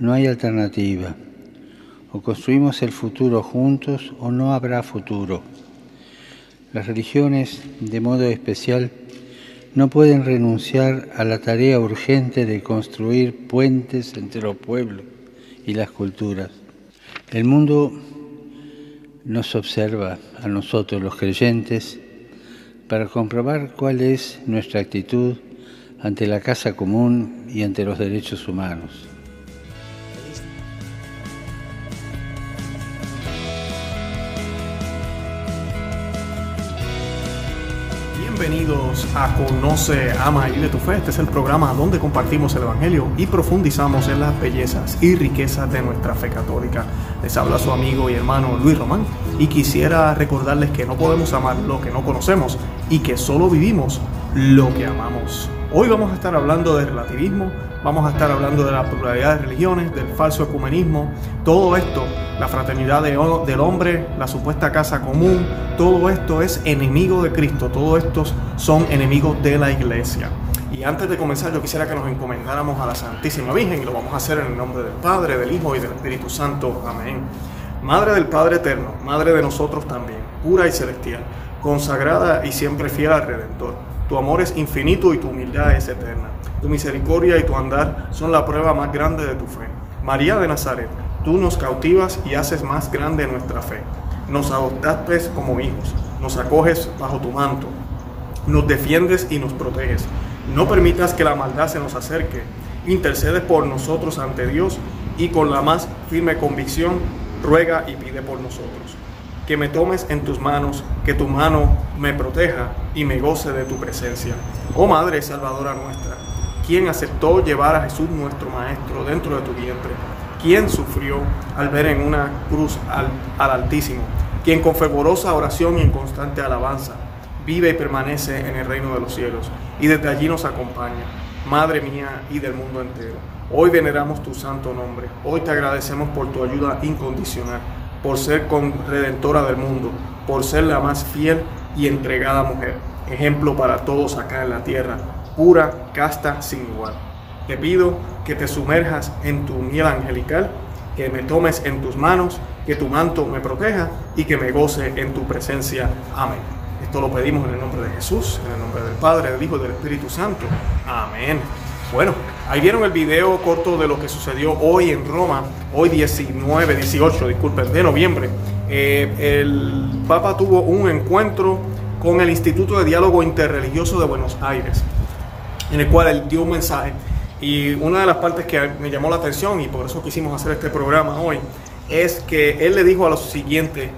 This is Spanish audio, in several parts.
No hay alternativa. O construimos el futuro juntos o no habrá futuro. Las religiones, de modo especial, no pueden renunciar a la tarea urgente de construir puentes entre los pueblos y las culturas. El mundo nos observa a nosotros los creyentes para comprobar cuál es nuestra actitud ante la casa común y ante los derechos humanos. Bienvenidos a Conoce, Ama y de tu Fe. Este es el programa donde compartimos el Evangelio y profundizamos en las bellezas y riquezas de nuestra fe católica. Les habla su amigo y hermano Luis Román y quisiera recordarles que no podemos amar lo que no conocemos y que solo vivimos lo que amamos. Hoy vamos a estar hablando de relativismo, vamos a estar hablando de la pluralidad de religiones, del falso ecumenismo, todo esto, la fraternidad del hombre, la supuesta casa común, todo esto es enemigo de Cristo, todo estos son enemigos de la iglesia. Y antes de comenzar yo quisiera que nos encomendáramos a la Santísima Virgen y lo vamos a hacer en el nombre del Padre, del Hijo y del Espíritu Santo. Amén. Madre del Padre Eterno, Madre de nosotros también, pura y celestial, consagrada y siempre fiel al Redentor. Tu amor es infinito y tu humildad es eterna. Tu misericordia y tu andar son la prueba más grande de tu fe. María de Nazaret, tú nos cautivas y haces más grande nuestra fe. Nos adoptaste como hijos, nos acoges bajo tu manto, nos defiendes y nos proteges. No permitas que la maldad se nos acerque. Intercedes por nosotros ante Dios y con la más firme convicción ruega y pide por nosotros. Que me tomes en tus manos, que tu mano me proteja y me goce de tu presencia. Oh Madre Salvadora nuestra, quien aceptó llevar a Jesús nuestro Maestro dentro de tu vientre, quien sufrió al ver en una cruz al, al Altísimo, quien con fervorosa oración y en constante alabanza vive y permanece en el reino de los cielos y desde allí nos acompaña, Madre mía y del mundo entero. Hoy veneramos tu santo nombre, hoy te agradecemos por tu ayuda incondicional, por ser redentora del mundo, por ser la más fiel y entregada mujer, ejemplo para todos acá en la tierra, pura, casta, sin igual. Te pido que te sumerjas en tu miel angelical, que me tomes en tus manos, que tu manto me proteja y que me goce en tu presencia. Amén. Esto lo pedimos en el nombre de Jesús, en el nombre del Padre, del Hijo y del Espíritu Santo. Amén. Bueno, ahí vieron el video corto de lo que sucedió hoy en Roma, hoy 19, 18, disculpen, de noviembre. Eh, el Papa tuvo un encuentro con el Instituto de Diálogo Interreligioso de Buenos Aires en el cual él dio un mensaje. Y una de las partes que me llamó la atención y por eso quisimos hacer este programa hoy es que él le dijo a los siguientes,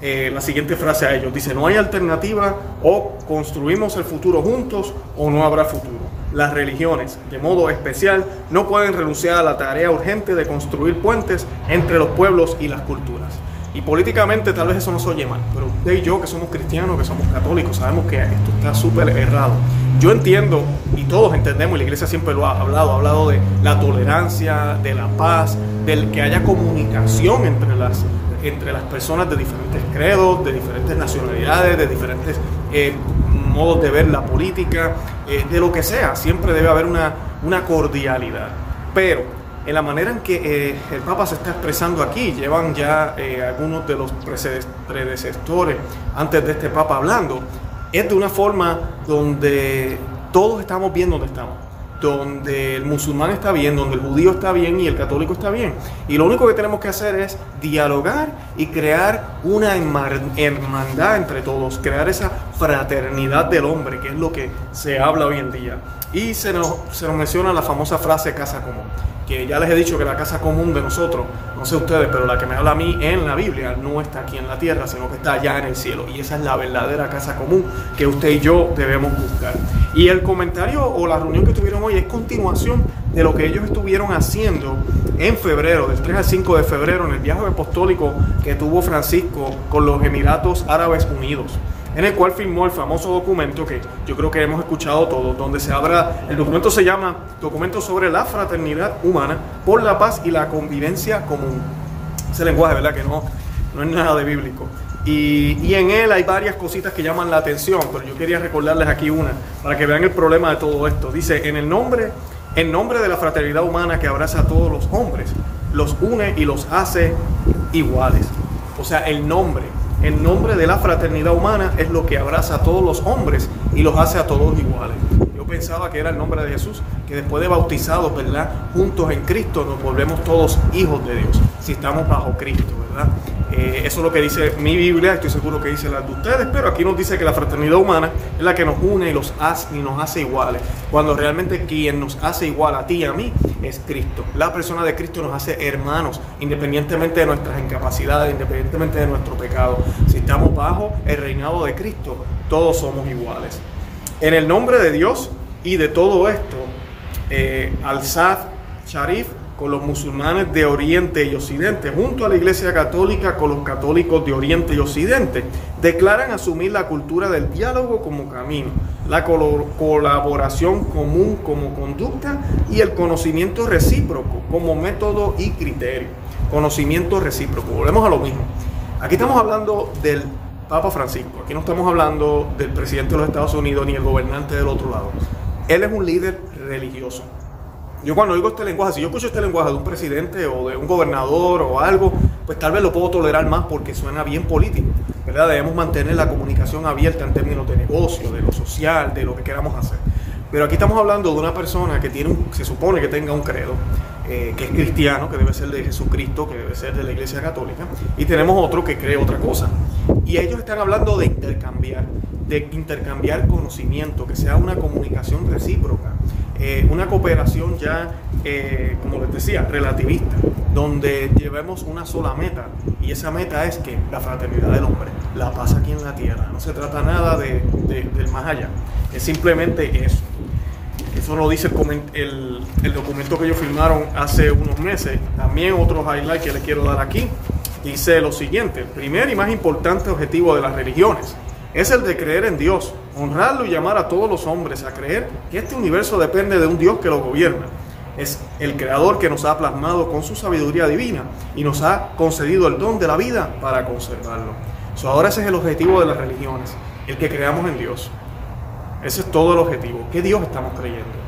eh, la siguiente frase a ellos. Dice, no hay alternativa o construimos el futuro juntos o no habrá futuro. Las religiones, de modo especial, no pueden renunciar a la tarea urgente de construir puentes entre los pueblos y las culturas. Y políticamente tal vez eso no se oye mal, pero usted y yo que somos cristianos, que somos católicos, sabemos que esto está súper errado. Yo entiendo, y todos entendemos, y la iglesia siempre lo ha hablado, ha hablado de la tolerancia, de la paz, del que haya comunicación entre las, entre las personas de diferentes credos, de diferentes nacionalidades, de diferentes eh, modos de ver la política, eh, de lo que sea. Siempre debe haber una, una cordialidad. Pero en la manera en que eh, el Papa se está expresando aquí, llevan ya eh, algunos de los predecesores antes de este Papa hablando, es de una forma donde todos estamos bien donde estamos, donde el musulmán está bien, donde el judío está bien y el católico está bien. Y lo único que tenemos que hacer es dialogar y crear una hermandad entre todos, crear esa fraternidad del hombre, que es lo que se habla hoy en día. Y se nos, se nos menciona la famosa frase casa común que ya les he dicho que la casa común de nosotros, no sé ustedes, pero la que me habla a mí en la Biblia no está aquí en la tierra, sino que está allá en el cielo. Y esa es la verdadera casa común que usted y yo debemos buscar. Y el comentario o la reunión que tuvieron hoy es continuación de lo que ellos estuvieron haciendo en febrero, del 3 al 5 de febrero, en el viaje apostólico que tuvo Francisco con los Emiratos Árabes Unidos en el cual firmó el famoso documento que yo creo que hemos escuchado todos, donde se habla, el documento se llama Documento sobre la Fraternidad Humana por la Paz y la Convivencia Común. Ese lenguaje, ¿verdad? Que no, no es nada de bíblico. Y, y, en él hay varias cositas que llaman la atención, pero yo quería recordarles aquí una, para que vean el problema de todo esto. Dice, en el nombre En nombre de la fraternidad humana que abraza a todos los hombres, los une y los hace iguales. O sea, el nombre, el nombre de la fraternidad humana es lo que abraza a todos los hombres y los hace a todos iguales. Yo pensaba que era el nombre de Jesús, que después de bautizados, ¿verdad? Juntos en Cristo nos volvemos todos hijos de Dios, si estamos bajo Cristo, ¿verdad? Eh, eso es lo que dice mi Biblia, estoy seguro que dice la de ustedes, pero aquí nos dice que la fraternidad humana es la que nos une y, los hace, y nos hace iguales, cuando realmente quien nos hace igual a ti y a mí es Cristo. La persona de Cristo nos hace hermanos, independientemente de nuestras incapacidades, independientemente de nuestro pecado. Si estamos bajo el reinado de Cristo, todos somos iguales. En el nombre de Dios y de todo esto, eh, Al-Sad Sharif con los musulmanes de Oriente y Occidente, junto a la Iglesia Católica con los católicos de Oriente y Occidente, declaran asumir la cultura del diálogo como camino, la colaboración común como conducta y el conocimiento recíproco como método y criterio. Conocimiento recíproco. Volvemos a lo mismo. Aquí estamos hablando del Papa Francisco, aquí no estamos hablando del presidente de los Estados Unidos ni el gobernante del otro lado. Él es un líder religioso yo cuando oigo este lenguaje, si yo escucho este lenguaje de un presidente o de un gobernador o algo, pues tal vez lo puedo tolerar más porque suena bien político, ¿verdad? Debemos mantener la comunicación abierta en términos de negocio, de lo social, de lo que queramos hacer. Pero aquí estamos hablando de una persona que tiene un, se supone que tenga un credo, eh, que es cristiano, que debe ser de Jesucristo, que debe ser de la Iglesia Católica, y tenemos otro que cree otra cosa. Y ellos están hablando de intercambiar, de intercambiar conocimiento, que sea una comunicación recíproca. Eh, una cooperación ya, eh, como les decía, relativista, donde llevemos una sola meta, y esa meta es que la fraternidad del hombre, la paz aquí en la tierra, no se trata nada de, del más allá, es simplemente eso. Eso lo dice el, el, documento que ellos firmaron hace unos meses. También otro highlight que les quiero dar aquí. Dice lo siguiente, el primer y más importante objetivo de las religiones es el de creer en Dios, honrarlo y llamar a todos los hombres a creer que este universo depende de un Dios que lo gobierna. Es el creador que nos ha plasmado con su sabiduría divina y nos ha concedido el don de la vida para conservarlo. ahora ese es el objetivo de las religiones, el que creamos en Dios. Ese es todo el objetivo. ¿Qué Dios estamos creyendo?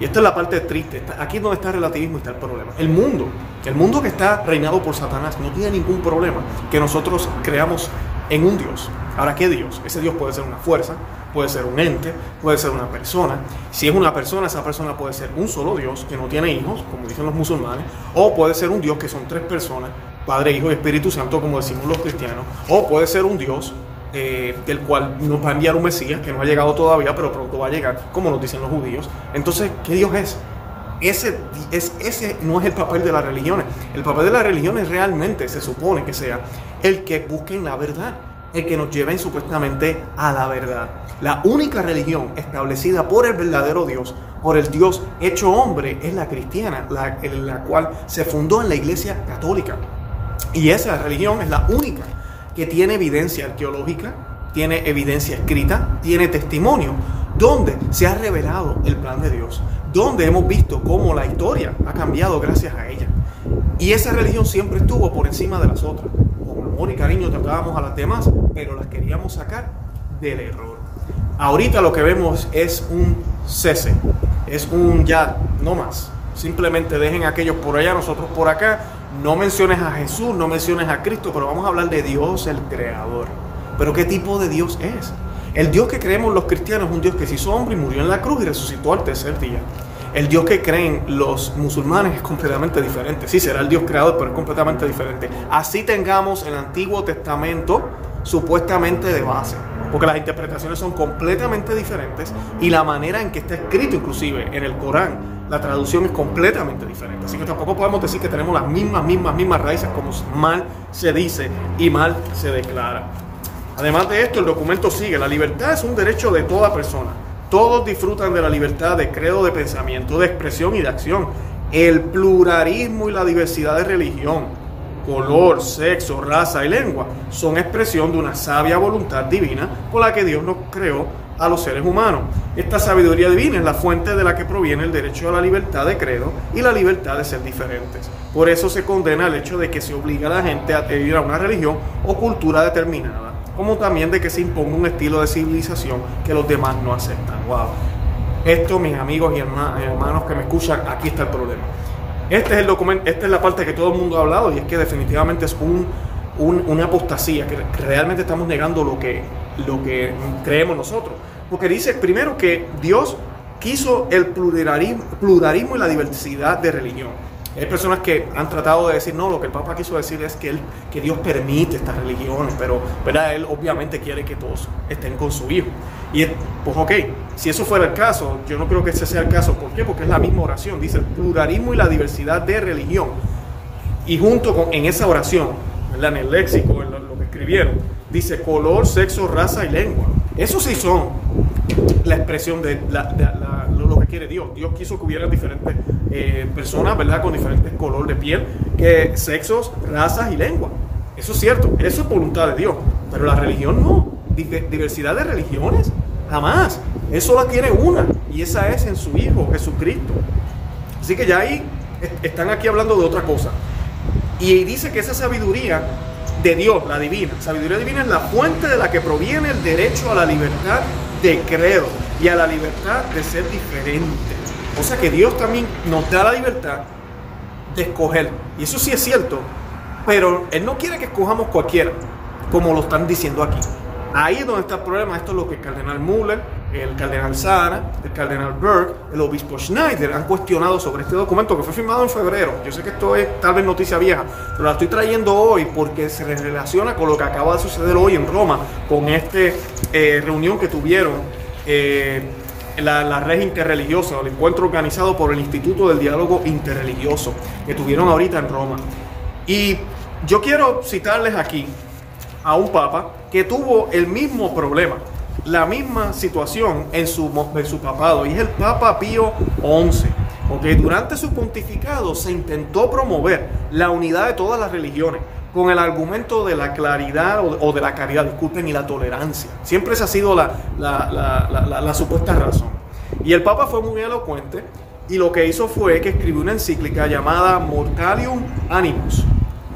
Y esta es la parte triste. Aquí es donde está el relativismo está el problema. El mundo, el mundo que está reinado por Satanás, no tiene ningún problema que nosotros creamos en un Dios. Ahora, ¿qué Dios? Ese Dios puede ser una fuerza, puede ser un ente, puede ser una persona. Si es una persona, esa persona puede ser un solo Dios que no tiene hijos, como dicen los musulmanes, o puede ser un Dios que son tres personas, Padre, Hijo y Espíritu Santo, como decimos los cristianos, o puede ser un Dios eh, del cual nos va a enviar un Mesías que no ha llegado todavía, pero pronto va a llegar, como nos dicen los judíos. Entonces, ¿qué Dios es? Ese, es, ese no es el papel de las religiones. El papel de las religiones realmente se supone que sea el que busquen la verdad, el que nos lleven supuestamente a la verdad. La única religión establecida por el verdadero Dios, por el Dios hecho hombre, es la cristiana, la, la cual se fundó en la iglesia católica. Y esa religión es la única que tiene evidencia arqueológica, tiene evidencia escrita, tiene testimonio, donde se ha revelado el plan de Dios, donde hemos visto cómo la historia ha cambiado gracias a ella. Y esa religión siempre estuvo por encima de las otras. Con amor y cariño tratábamos a las demás, pero las queríamos sacar del error. Ahorita lo que vemos es un cese, es un ya, no más. Simplemente dejen aquellos por allá, nosotros por acá. No menciones a Jesús, no menciones a Cristo, pero vamos a hablar de Dios el Creador. Pero ¿qué tipo de Dios es? El Dios que creemos los cristianos es un Dios que se hizo hombre y murió en la cruz y resucitó al tercer día. El Dios que creen los musulmanes es completamente diferente. Sí, será el Dios creador, pero es completamente diferente. Así tengamos el Antiguo Testamento supuestamente de base, porque las interpretaciones son completamente diferentes y la manera en que está escrito inclusive en el Corán, la traducción es completamente diferente. Así que tampoco podemos decir que tenemos las mismas, mismas, mismas raíces como mal se dice y mal se declara. Además de esto, el documento sigue, la libertad es un derecho de toda persona. Todos disfrutan de la libertad de credo, de pensamiento, de expresión y de acción. El pluralismo y la diversidad de religión, color, sexo, raza y lengua son expresión de una sabia voluntad divina por la que Dios nos creó a los seres humanos. Esta sabiduría divina es la fuente de la que proviene el derecho a la libertad de credo y la libertad de ser diferentes. Por eso se condena el hecho de que se obliga a la gente a adherir a una religión o cultura determinada como también de que se imponga un estilo de civilización que los demás no aceptan. Wow. Esto, mis amigos y hermanos que me escuchan, aquí está el problema. Este es el documento, esta es la parte que todo el mundo ha hablado y es que definitivamente es un, una apostasía, que realmente estamos negando lo que, lo que creemos nosotros. Porque dice primero que Dios quiso el pluralismo, pluralismo y la diversidad de religión. Hay personas que han tratado de decir, no, lo que el Papa quiso decir es que, él, que Dios permite estas religiones, pero ¿verdad? Él obviamente quiere que todos estén con su Hijo. Y pues ok, si eso fuera el caso, yo no creo que ese sea el caso. ¿Por qué? Porque es la misma oración, dice el pluralismo y la diversidad de religión. Y junto con, en esa oración, ¿verdad? en el léxico, escribieron, dice color, sexo, raza y lengua. Eso sí son la expresión de, lo que quiere Dios. Dios quiso que hubiera diferentes eh, personas, ¿verdad? Con diferentes color de piel, que sexos, razas y lengua. Eso es cierto, eso es voluntad de Dios. Pero la religión no. Diversidad de religiones, jamás. Eso la tiene una. Y esa es en su Hijo, Jesucristo. Así que ya ahí están aquí hablando de otra cosa. Y dice que esa sabiduría de Dios, la divina, sabiduría divina es la fuente de la que proviene el derecho a la libertad de credo y a la libertad de ser diferente. O sea que Dios también nos da la libertad de escoger. Y eso sí es cierto. Pero Él no quiere que escojamos cualquiera, como lo están diciendo aquí. Ahí es donde está el problema. Esto es lo que el cardenal Muller, el cardenal Sara, el cardenal Burke, el obispo Schneider han cuestionado sobre este documento que fue firmado en febrero. Yo sé que esto es tal vez noticia vieja, pero la estoy trayendo hoy porque se relaciona con lo que acaba de suceder hoy en Roma, con esta eh, reunión que tuvieron. Eh, la, red interreligiosa, el encuentro organizado por el Instituto del Diálogo Interreligioso que tuvieron ahorita en Roma. Y yo quiero citarles aquí a un papa que tuvo el mismo problema, la misma situación en su, en su papado, y es el Papa Pío XI. Porque durante su pontificado se intentó promover la unidad de todas las religiones con el argumento de la claridad o, de la caridad, disculpen, y la tolerancia. Siempre esa ha sido la, la, supuesta razón. Y el Papa fue muy elocuente y lo que hizo fue que escribió una encíclica llamada Mortalium Animus.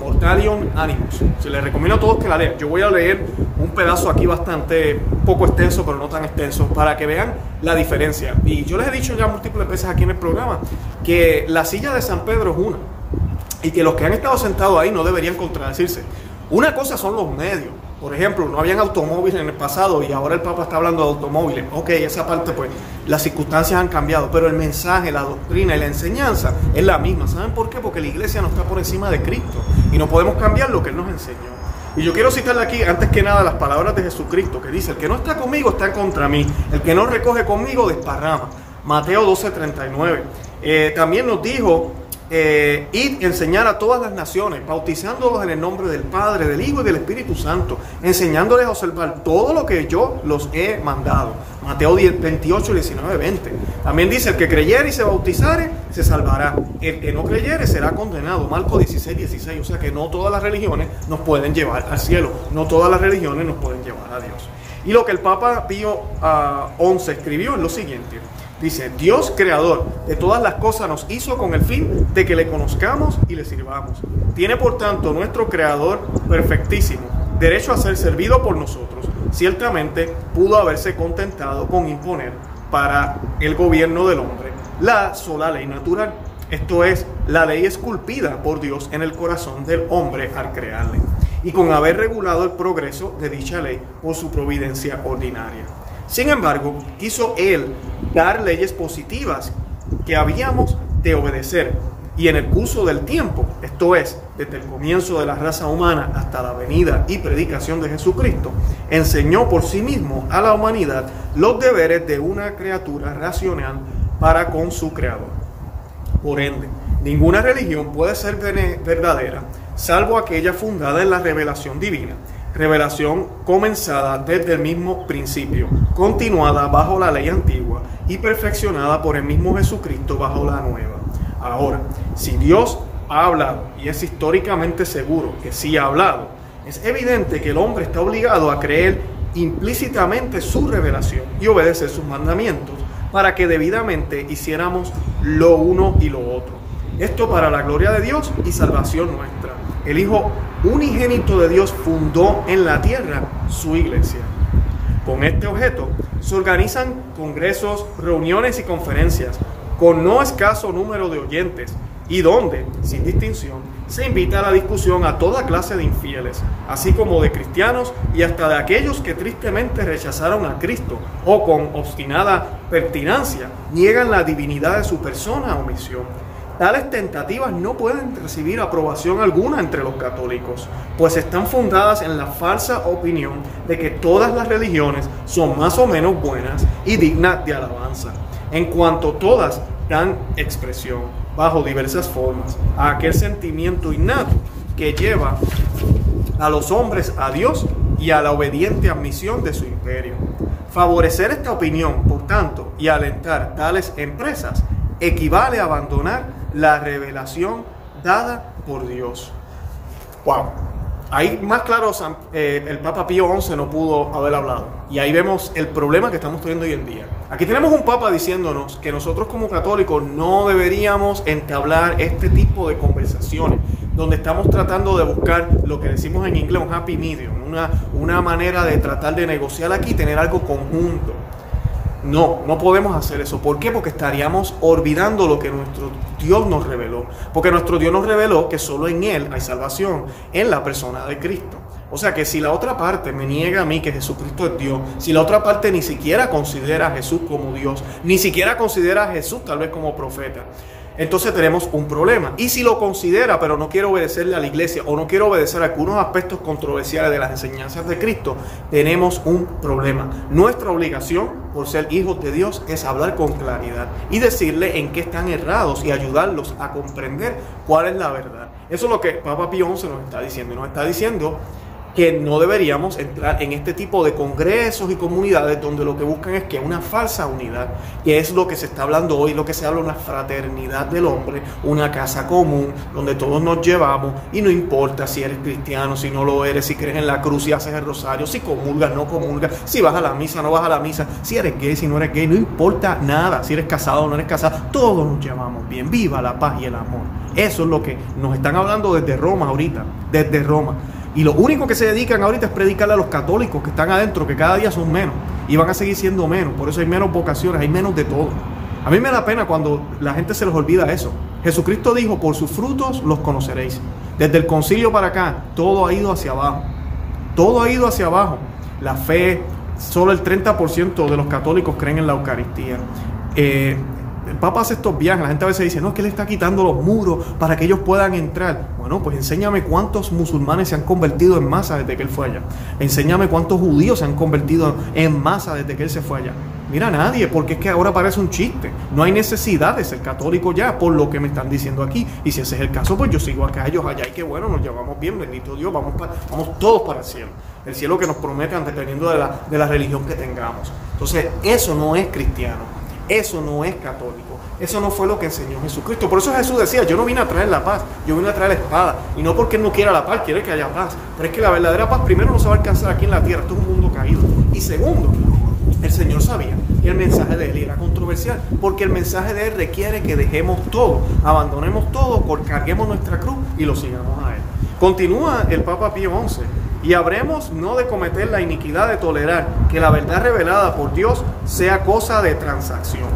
Mortalium Animus. Se les recomiendo a todos que la lean. Yo voy a leer un pedazo aquí bastante poco extenso, pero no tan extenso, para que vean la diferencia. Y yo les he dicho ya múltiples veces aquí en el programa que la silla de San Pedro es una y que los que han estado sentados ahí no deberían contradecirse. Una cosa son los medios. Por ejemplo, no habían automóviles en el pasado y ahora el Papa está hablando de automóviles. Ok, esa parte pues las circunstancias han cambiado, pero el mensaje, la doctrina y la enseñanza es la misma. ¿Saben por qué? Porque la iglesia no está por encima de Cristo y no podemos cambiar lo que Él nos enseñó. Y yo quiero citarle aquí, antes que nada, las palabras de Jesucristo, que dice, el que no está conmigo está contra mí, el que no recoge conmigo desparrama. Mateo 12:39. Eh, también nos dijo eh, enseñar a todas las naciones, bautizándolos en el nombre del Padre, del Hijo y del Espíritu Santo, enseñándoles a observar todo lo que yo los he mandado. Mateo 28, 19, 20. También dice, el que creyere y se bautizare, se salvará. El que no creyere será condenado. Marco 16, 16. O sea que no todas las religiones nos pueden llevar al cielo. No todas las religiones nos pueden llevar a Dios. Y lo que el Papa Pío XI ah, escribió es lo siguiente. Dice, Dios creador de todas las cosas nos hizo con el fin de que le conozcamos y le sirvamos. Tiene por tanto nuestro creador perfectísimo derecho a ser servido por nosotros. Ciertamente pudo haberse contentado con imponer para el gobierno del hombre la sola ley natural. Esto es, la ley esculpida por Dios en el corazón del hombre al crearle. Y con haber regulado el progreso de dicha ley por su providencia ordinaria. Sin embargo, quiso él dar leyes positivas que habíamos de obedecer. Y en el curso del tiempo, esto es, desde el comienzo de la raza humana hasta la venida y predicación de Jesucristo, enseñó por sí mismo a la humanidad los deberes de una criatura racional para con su creador. Por ende, ninguna religión puede ser verdadera salvo aquella fundada en la revelación divina revelación comenzada desde el mismo principio, continuada bajo la ley antigua y perfeccionada por el mismo Jesucristo bajo la nueva. Ahora, si Dios ha hablado, y es históricamente seguro que sí ha hablado, es evidente que el hombre está obligado a creer implícitamente su revelación y obedecer sus mandamientos para que debidamente hiciéramos lo uno y lo otro. Esto para la gloria de Dios y salvación nuestra. El Hijo unigénito de Dios fundó en la tierra su iglesia. Con este objeto, se organizan congresos, reuniones y conferencias con no escaso número de oyentes y donde, sin distinción, se invita a la discusión a toda clase de infieles, así como de cristianos y hasta de aquellos que tristemente rechazaron a Cristo o con obstinada pertinacia niegan la divinidad de su persona o misión. Tales tentativas no pueden recibir aprobación alguna entre los católicos, pues están fundadas en la falsa opinión de que todas las religiones son más o menos buenas y dignas de alabanza, en cuanto todas dan expresión, bajo diversas formas, a aquel sentimiento innato que lleva a los hombres a Dios y a la obediente admisión de su imperio. Favorecer esta opinión, por tanto, y alentar tales empresas equivale a abandonar la revelación dada por Dios. Wow. Ahí más claro, eh, el Papa Pío XI no pudo haber hablado. Y ahí vemos el problema que estamos teniendo hoy en día. Aquí tenemos un Papa diciéndonos que nosotros como católicos no deberíamos entablar este tipo de conversaciones, donde estamos tratando de buscar lo que decimos en inglés un happy medium, una, una manera de tratar de negociar aquí, tener algo conjunto. No, no podemos hacer eso. ¿Por qué? Porque estaríamos olvidando lo que nuestro Dios nos reveló. Porque nuestro Dios nos reveló que solo en Él hay salvación, en la persona de Cristo. O sea que si la otra parte me niega a mí que Jesucristo es Dios, si la otra parte ni siquiera considera a Jesús como Dios, ni siquiera considera a Jesús tal vez como profeta, entonces tenemos un problema. Y si lo considera, pero no quiere obedecerle a la iglesia o no quiere obedecer a algunos aspectos controversiales de las enseñanzas de Cristo, tenemos un problema. Nuestra obligación, por ser hijos de Dios, es hablar con claridad y decirle en qué están errados y ayudarlos a comprender cuál es la verdad. Eso es lo que Papa Pío XI nos está diciendo. Y nos está diciendo que no deberíamos entrar en este tipo de congresos y comunidades donde lo que buscan es que una falsa unidad, que es lo que se está hablando hoy, lo que se habla, una fraternidad del hombre, una casa común, donde todos nos llevamos y no importa si eres cristiano, si no lo eres, si crees en la cruz, si haces el rosario, si comulgas, no comulgas, si vas a la misa, no vas a la misa, si eres gay, si no eres gay, no importa nada, si eres casado o no eres casado, todos nos llevamos bien, viva la paz y el amor. Eso es lo que nos están hablando desde Roma ahorita, desde Roma. Y lo único que se dedican ahorita es predicarle a los católicos que están adentro, que cada día son menos y van a seguir siendo menos. Por eso hay menos vocaciones, hay menos de todo. A mí me da pena cuando la gente se les olvida eso. Jesucristo dijo, por sus frutos los conoceréis. Desde el concilio para acá, todo ha ido hacia abajo. Todo ha ido hacia abajo. La fe, solo el 30% de los católicos creen en la Eucaristía. Eh, el Papa hace estos viajes, la gente a veces dice, no, es que le está quitando los muros para que ellos puedan entrar. Bueno, pues enséñame cuántos musulmanes se han convertido en masa desde que él fue allá. Enséñame cuántos judíos se han convertido en masa desde que él se fue allá. Mira, nadie, porque es que ahora parece un chiste. No hay necesidad de ser católico ya, por lo que me están diciendo aquí. Y si ese es el caso, pues yo sigo acá, ellos allá. Y qué bueno, nos llevamos bien, bendito Dios, vamos, vamos todos para el cielo. El cielo que nos prometan dependiendo de la, de la religión que tengamos. Entonces, eso no es cristiano. Eso no es católico. Eso no fue lo que enseñó Jesucristo. Por eso Jesús decía, yo no vine a traer la paz, yo vine a traer la espada. Y no porque Él no quiera la paz, quiere que haya paz. Pero es que la verdadera paz primero no se va a alcanzar aquí en la tierra, esto es un mundo caído. Y segundo, el Señor sabía que el mensaje de Él era controversial, porque el mensaje de Él requiere que dejemos todo, abandonemos todo, carguemos nuestra cruz y lo sigamos a Él. Continúa el Papa Pío XI y habremos no de cometer la iniquidad de tolerar que la verdad revelada por Dios sea cosa de transacción.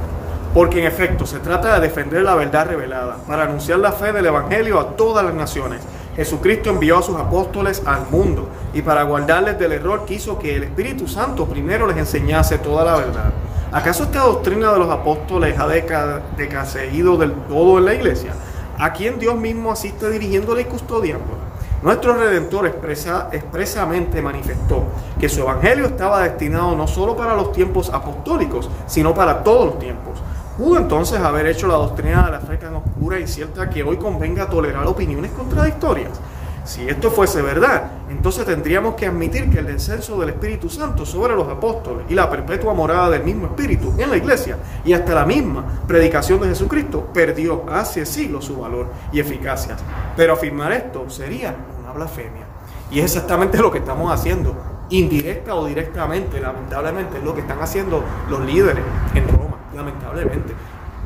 Porque en efecto se trata de defender la verdad revelada, para anunciar la fe del Evangelio a todas las naciones. Jesucristo envió a sus apóstoles al mundo y para guardarles del error quiso que el Espíritu Santo primero les enseñase toda la verdad. ¿Acaso esta doctrina de los apóstoles ha decaído del todo en la iglesia? ¿A quien Dios mismo asiste dirigiéndole y custodiándola? Nuestro Redentor expresa, expresamente manifestó que su evangelio estaba destinado no solo para los tiempos apostólicos, sino para todos los tiempos. ¿Pudo entonces haber hecho la doctrina de la fe tan oscura y cierta que hoy convenga tolerar opiniones contradictorias? Si esto fuese verdad, entonces tendríamos que admitir que el descenso del Espíritu Santo sobre los apóstoles y la perpetua morada del mismo Espíritu en la iglesia y hasta la misma predicación de Jesucristo perdió hace siglos su valor y eficacia. Pero afirmar esto sería blasfemia. Y es exactamente lo que estamos haciendo, indirecta o directamente, lamentablemente, es lo que están haciendo los líderes en Roma, lamentablemente.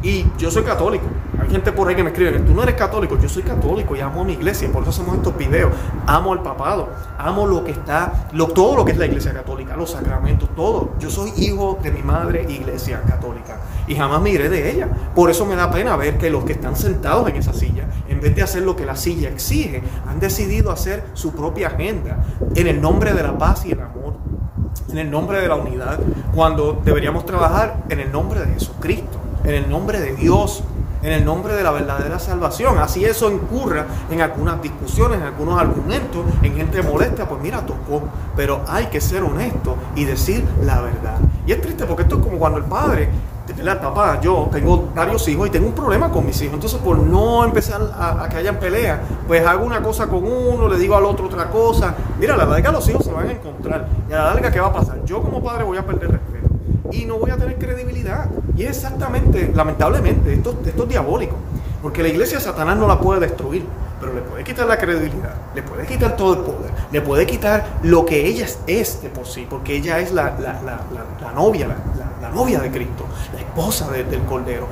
Y yo soy católico. Hay gente por ahí que me escribe, tú no eres católico, yo soy católico y amo a mi iglesia, por eso hacemos estos videos. Amo el papado, amo lo que está, todo lo que es la iglesia católica, los sacramentos, todo. Yo soy hijo de mi madre iglesia católica y jamás me iré de ella. Por eso me da pena ver que los que están sentados en esa silla, en vez de hacer lo que la silla exige, han decidido hacer su propia agenda en el nombre de la paz y el amor, en el nombre de la unidad, cuando deberíamos trabajar en el nombre de Jesucristo en el nombre de Dios, en el nombre de la verdadera salvación. Así eso incurra en algunas discusiones, en algunos argumentos, en gente molesta, pues mira, tocó. Pero hay que ser honesto y decir la verdad. Y es triste porque esto es como cuando el padre, la papá, yo tengo varios hijos y tengo un problema con mis hijos. Entonces, por no empezar a, que hayan peleas, pues hago una cosa con uno, le digo al otro otra cosa. Mira, la larga los hijos se van a encontrar. Y a la larga, ¿qué va a pasar? Yo como padre voy a perder respeto y no voy a tener credibilidad. Y es exactamente, lamentablemente, esto, esto es diabólico. Porque la iglesia Satanás no la puede destruir, pero le puede quitar la credibilidad, le puede quitar todo el poder, le puede quitar lo que ella es de por sí, porque ella es la, novia, la, novia de Cristo, la esposa del Cordero.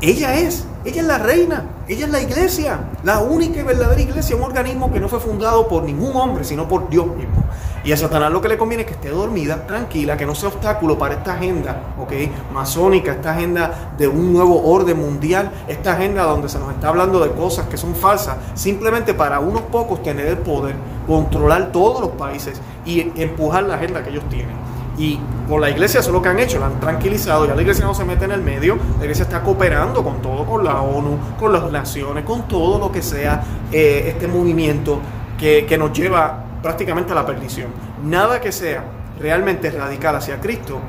Ella es, ella es la reina, ella es la iglesia, la única y verdadera iglesia, un organismo que no fue fundado por ningún hombre, sino por Dios mismo. Y a Satanás lo que le conviene es que esté dormida, tranquila, que no sea obstáculo para esta agenda, ¿ok? Masónica, esta agenda de un nuevo orden mundial, esta agenda donde se nos está hablando de cosas que son falsas, simplemente para unos pocos tener el poder, controlar todos los países y empujar la agenda que ellos tienen. Y con la iglesia eso es lo que han hecho, la han tranquilizado, ya la iglesia no se mete en el medio, la iglesia está cooperando con todo, con la ONU, con las naciones, con todo lo que sea eh, este movimiento que, que nos lleva prácticamente la perdición. Nada que sea realmente radical hacia Cristo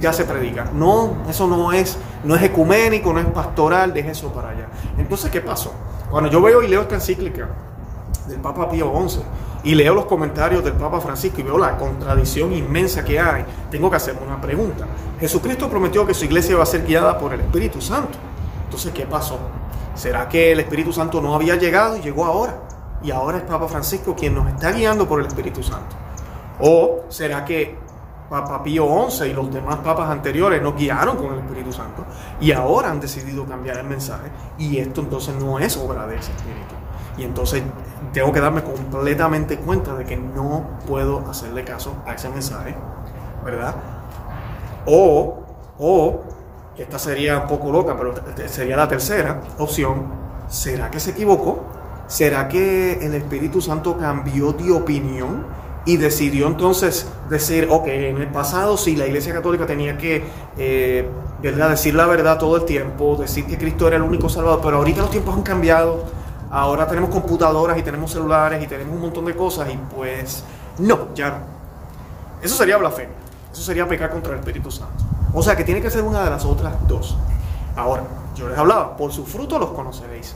ya se predica. No, eso no es, no es ecuménico, no es pastoral, deje eso para allá. Entonces, ¿qué pasó? Cuando yo veo y leo esta encíclica del Papa Pío XI y leo los comentarios del Papa Francisco y veo la contradicción inmensa que hay, tengo que hacerme una pregunta. Jesucristo prometió que su iglesia va a ser guiada por el Espíritu Santo. Entonces, ¿qué pasó? ¿Será que el Espíritu Santo no había llegado y llegó ahora? Y ahora es Papa Francisco quien nos está guiando por el Espíritu Santo? ¿O será que Papa Pío XI y los demás papas anteriores nos guiaron con el Espíritu Santo y ahora han decidido cambiar el mensaje y esto entonces no es obra de ese Espíritu? Y entonces tengo que darme completamente cuenta de que no puedo hacerle caso a ese mensaje, ¿verdad? O, o, esta sería un poco loca, pero sería la tercera opción, ¿será que se equivocó? ¿Será que el Espíritu Santo cambió de opinión y decidió entonces decir, ok, en el pasado sí, la Iglesia Católica tenía que eh, decir la verdad todo el tiempo, decir que Cristo era el único salvador, pero ahorita los tiempos han cambiado, ahora tenemos computadoras y tenemos celulares y tenemos un montón de cosas y pues no, ya no. Eso sería blasfemia, eso sería pecar contra el Espíritu Santo. O sea que tiene que ser una de las otras dos. Ahora, yo les hablaba, por su fruto los conoceréis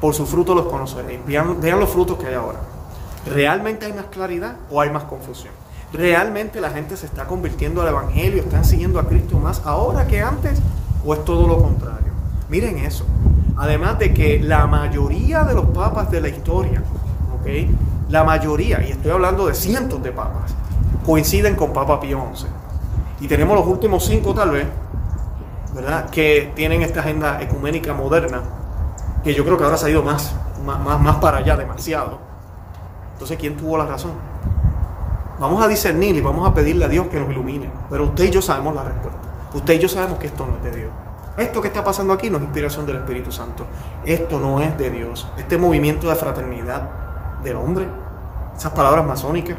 por su fruto los conoceréis. Vean, los frutos que hay ahora. ¿Realmente hay más claridad o hay más confusión? ¿Realmente la gente se está convirtiendo al Evangelio, están siguiendo a Cristo más ahora que antes o es todo lo contrario? Miren eso. Además de que la mayoría de los papas de la historia, ¿ok? La mayoría, y estoy hablando de cientos de papas, coinciden con Papa Pío XI. Y tenemos los últimos cinco tal vez, ¿verdad? Que tienen esta agenda ecuménica moderna que yo creo que ahora se ha ido más, más, más para allá, demasiado. Entonces, ¿quién tuvo la razón? Vamos a discernir y vamos a pedirle a Dios que nos ilumine. Pero usted y yo sabemos la respuesta. Usted y yo sabemos que esto no es de Dios. Esto que está pasando aquí no es inspiración del Espíritu Santo. Esto no es de Dios. Este movimiento de fraternidad del hombre, esas palabras masónicas,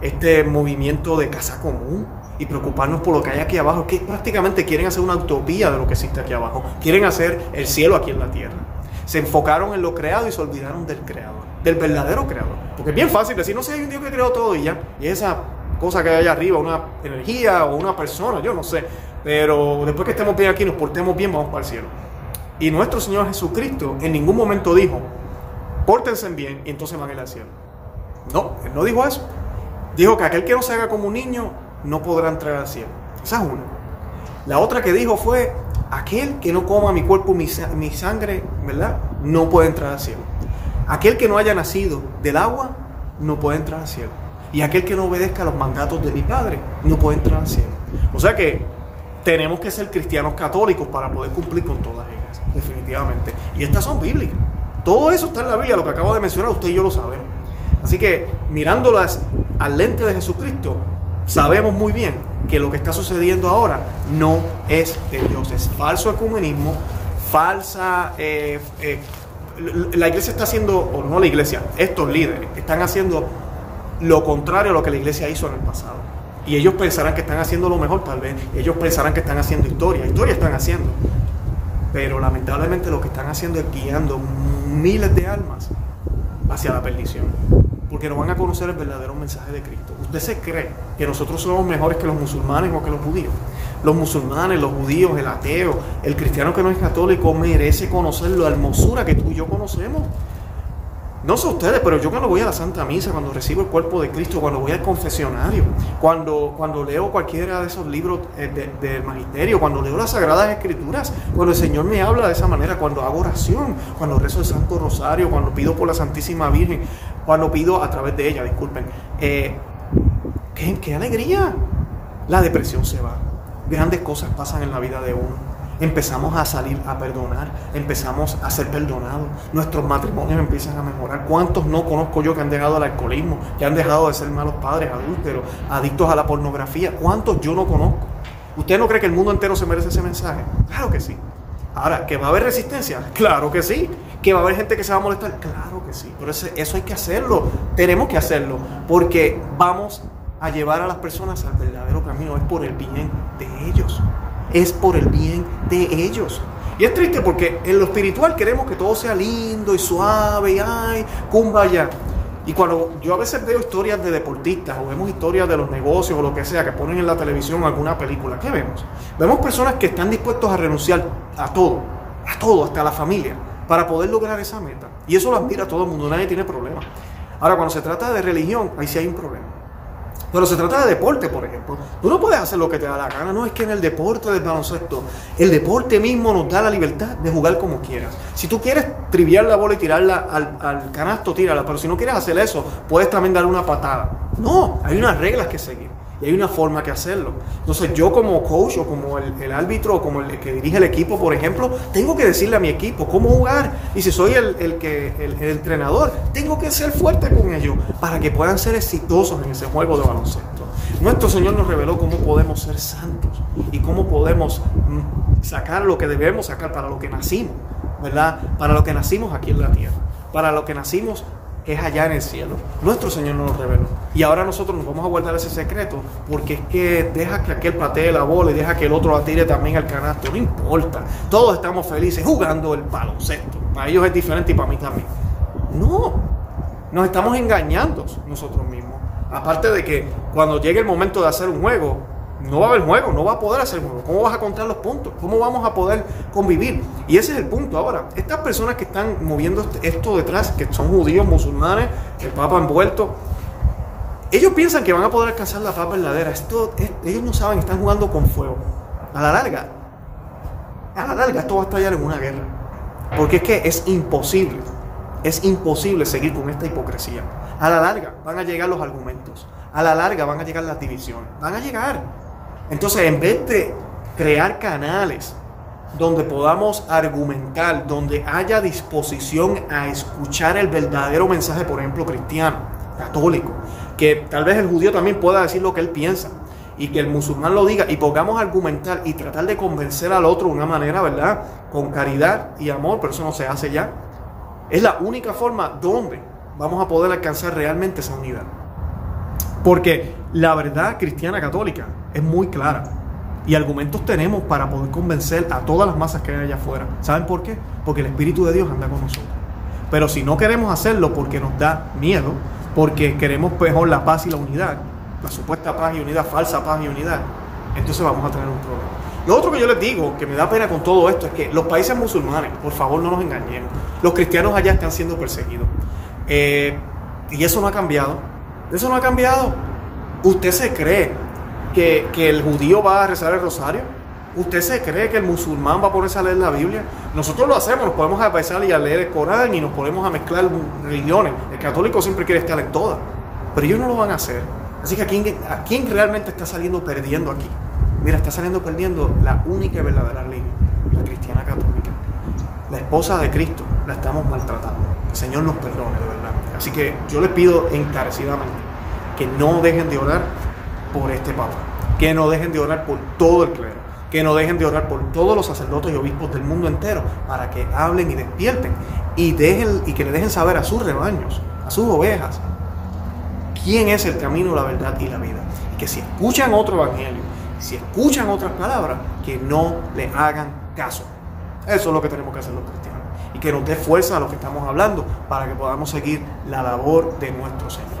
este movimiento de casa común y preocuparnos por lo que hay aquí abajo, que prácticamente quieren hacer una utopía de lo que existe aquí abajo. Quieren hacer el cielo aquí en la tierra se enfocaron en lo creado y se olvidaron del creador, del verdadero creador. Porque es bien fácil decir, no sé, hay un Dios que creó todo y ya. Y esa cosa que hay allá arriba, una energía o una persona, yo no sé. Pero después que estemos bien aquí, nos portemos bien, vamos para el cielo. Y nuestro Señor Jesucristo en ningún momento dijo, pórtense bien y entonces van a ir al cielo. No, Él no dijo eso. Dijo que aquel que no se haga como un niño no podrá entrar al cielo. Esa es una. La otra que dijo fue, aquel que no coma mi cuerpo mi, sangre, ¿verdad? No puede entrar al cielo. Aquel que no haya nacido del agua, no puede entrar al cielo. Y aquel que no obedezca los mandatos de mi Padre, no puede entrar al cielo. O sea que tenemos que ser cristianos católicos para poder cumplir con todas ellas, definitivamente. Y estas son bíblicas. Todo eso está en la Biblia, lo que acabo de mencionar, usted y yo lo sabemos. Así que mirándolas al lente de Jesucristo, sabemos muy bien que lo que está sucediendo ahora no es de Dios, es falso ecumenismo, falsa... Eh, eh, la iglesia está haciendo, o no la iglesia, estos líderes están haciendo lo contrario a lo que la iglesia hizo en el pasado. Y ellos pensarán que están haciendo lo mejor, tal vez. Ellos pensarán que están haciendo historia. Historia están haciendo. Pero lamentablemente lo que están haciendo es guiando miles de almas hacia la perdición. Porque no van a conocer el verdadero mensaje de Cristo. ¿Usted se cree que nosotros somos mejores que los musulmanes o que los judíos? Los musulmanes, los judíos, el ateo, el cristiano que no es católico merece conocer la hermosura que tú y yo conocemos. No sé ustedes, pero yo cuando voy a la Santa Misa, cuando recibo el cuerpo de Cristo, cuando voy al confesionario, cuando, cuando leo cualquiera de esos libros eh, del magisterio, cuando leo las Sagradas Escrituras, cuando el Señor me habla de esa manera, cuando hago oración, cuando rezo el Santo Rosario, cuando pido por la Santísima Virgen, cuando pido a través de ella, disculpen, eh, ¿qué, qué alegría! La depresión se va. Grandes cosas pasan en la vida de uno empezamos a salir a perdonar, empezamos a ser perdonados, nuestros matrimonios empiezan a mejorar. ¿Cuántos no conozco yo que han dejado el alcoholismo, que han dejado de ser malos padres, adúlteros, adictos a la pornografía? ¿Cuántos yo no conozco? ¿Usted no cree que el mundo entero se merece ese mensaje? Claro que sí. Ahora, ¿que va a haber resistencia? Claro que sí. ¿Que va a haber gente que se va a molestar? Claro que sí. Pero eso hay que hacerlo. Tenemos que hacerlo. Porque vamos a llevar a las personas al verdadero camino. Es por el bien de ellos es por el bien de ellos. Y es triste porque en lo espiritual queremos que todo sea lindo y suave y ay, ya Y cuando yo a veces veo historias de deportistas o vemos historias de los negocios o lo que sea que ponen en la televisión alguna película, ¿qué vemos? Vemos personas que están dispuestos a renunciar a todo, a todo, hasta a la familia, para poder lograr esa meta. Y eso lo admira todo el mundo, nadie tiene problema. Ahora, cuando se trata de religión, ahí sí hay un problema. Pero se trata de deporte, por ejemplo. Tú no puedes hacer lo que te da la gana. No es que en el deporte del baloncesto, el deporte mismo nos da la libertad de jugar como quieras. Si tú quieres triviar la bola y tirarla al, al canasto, tírala. Pero si no quieres hacer eso, puedes también dar una patada. No, hay unas reglas que seguir. Y hay una forma que hacerlo. Entonces yo como coach o como el, árbitro o como el que dirige el equipo, por ejemplo, tengo que decirle a mi equipo cómo jugar. Y si soy el, que, el, entrenador, tengo que ser fuerte con ellos para que puedan ser exitosos en ese juego de baloncesto. Nuestro Señor nos reveló cómo podemos ser santos y cómo podemos mm, sacar lo que debemos sacar para lo que nacimos, ¿verdad? Para lo que nacimos aquí en la tierra, para lo que nacimos es allá en el cielo. Nuestro Señor nos lo reveló. Y ahora nosotros nos vamos a guardar ese secreto porque es que deja que aquel patee la bola y deja que el otro la tire también al canasto. No importa. Todos estamos felices jugando el baloncesto. Para ellos es diferente y para mí también. No. Nos estamos engañando nosotros mismos. Aparte de que cuando llegue el momento de hacer un juego, no va a haber juego, no va a poder hacer juego. ¿Cómo vas a contar los puntos? ¿Cómo vamos a poder convivir? Y ese es el punto ahora. Estas personas que están moviendo esto detrás, que son judíos, musulmanes, el Papa envuelto, ellos piensan que van a poder alcanzar la paz verdadera. Esto, ellos no saben, están jugando con fuego. A la larga, a la larga esto va a estallar en una guerra. Porque es que es imposible, es imposible seguir con esta hipocresía. A la larga van a llegar los argumentos. A la larga van a llegar las divisiones. Van a llegar. Entonces, en vez de crear canales donde podamos argumentar, donde haya disposición a escuchar el verdadero mensaje, por ejemplo, cristiano, católico, que tal vez el judío también pueda decir lo que él piensa y que el musulmán lo diga y podamos argumentar y tratar de convencer al otro de una manera, ¿verdad? Con caridad y amor, pero eso no se hace ya. Es la única forma donde vamos a poder alcanzar realmente esa unidad. Porque la verdad cristiana católica es muy clara. Y argumentos tenemos para poder convencer a todas las masas que hay allá afuera. ¿Saben por qué? Porque el Espíritu de Dios anda con nosotros. Pero si no queremos hacerlo porque nos da miedo, porque queremos mejor la paz y la unidad, la supuesta paz y unidad, falsa paz y unidad, entonces vamos a tener un problema. Lo otro que yo les digo, que me da pena con todo esto, es que los países musulmanes, por favor no nos engañemos, los cristianos allá están siendo perseguidos. Eh, y eso no ha cambiado. Eso no ha cambiado. ¿Usted se cree que, el judío va a rezar el rosario? ¿Usted se cree que el musulmán va a ponerse a leer la Biblia? Nosotros lo hacemos, nos podemos empezar y a leer el Corán y nos ponemos a mezclar religiones. El católico siempre quiere estar en todas, pero ellos no lo van a hacer. Así que ¿a quién, a realmente está saliendo perdiendo aquí? Mira, está saliendo perdiendo la única y verdadera ley, la cristiana católica. La esposa de Cristo la estamos maltratando. El Señor nos perdone, de verdad. Así que yo les pido encarecidamente que no dejen de orar por este Papa, que no dejen de orar por todo el clero, que no dejen de orar por todos los sacerdotes y obispos del mundo entero para que hablen y despierten y, dejen, y que le dejen saber a sus rebaños, a sus ovejas, quién es el camino, la verdad y la vida. Y que si escuchan otro evangelio, si escuchan otras palabras, que no le hagan caso. Eso es lo que tenemos que hacer los cristianos. Y que nos dé fuerza a lo que estamos hablando para que podamos seguir la labor de nuestro Señor.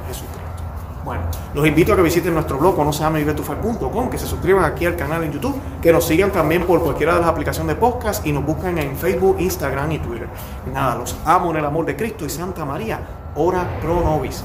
Bueno, los invito a que visiten nuestro blog conoceamevivetufar.com, que se suscriban aquí al canal en YouTube, que nos sigan también por cualquiera de las aplicaciones de podcast y nos busquen en Facebook, Instagram y Twitter. nada, los amo en el amor de Cristo y Santa María, ora pro nobis.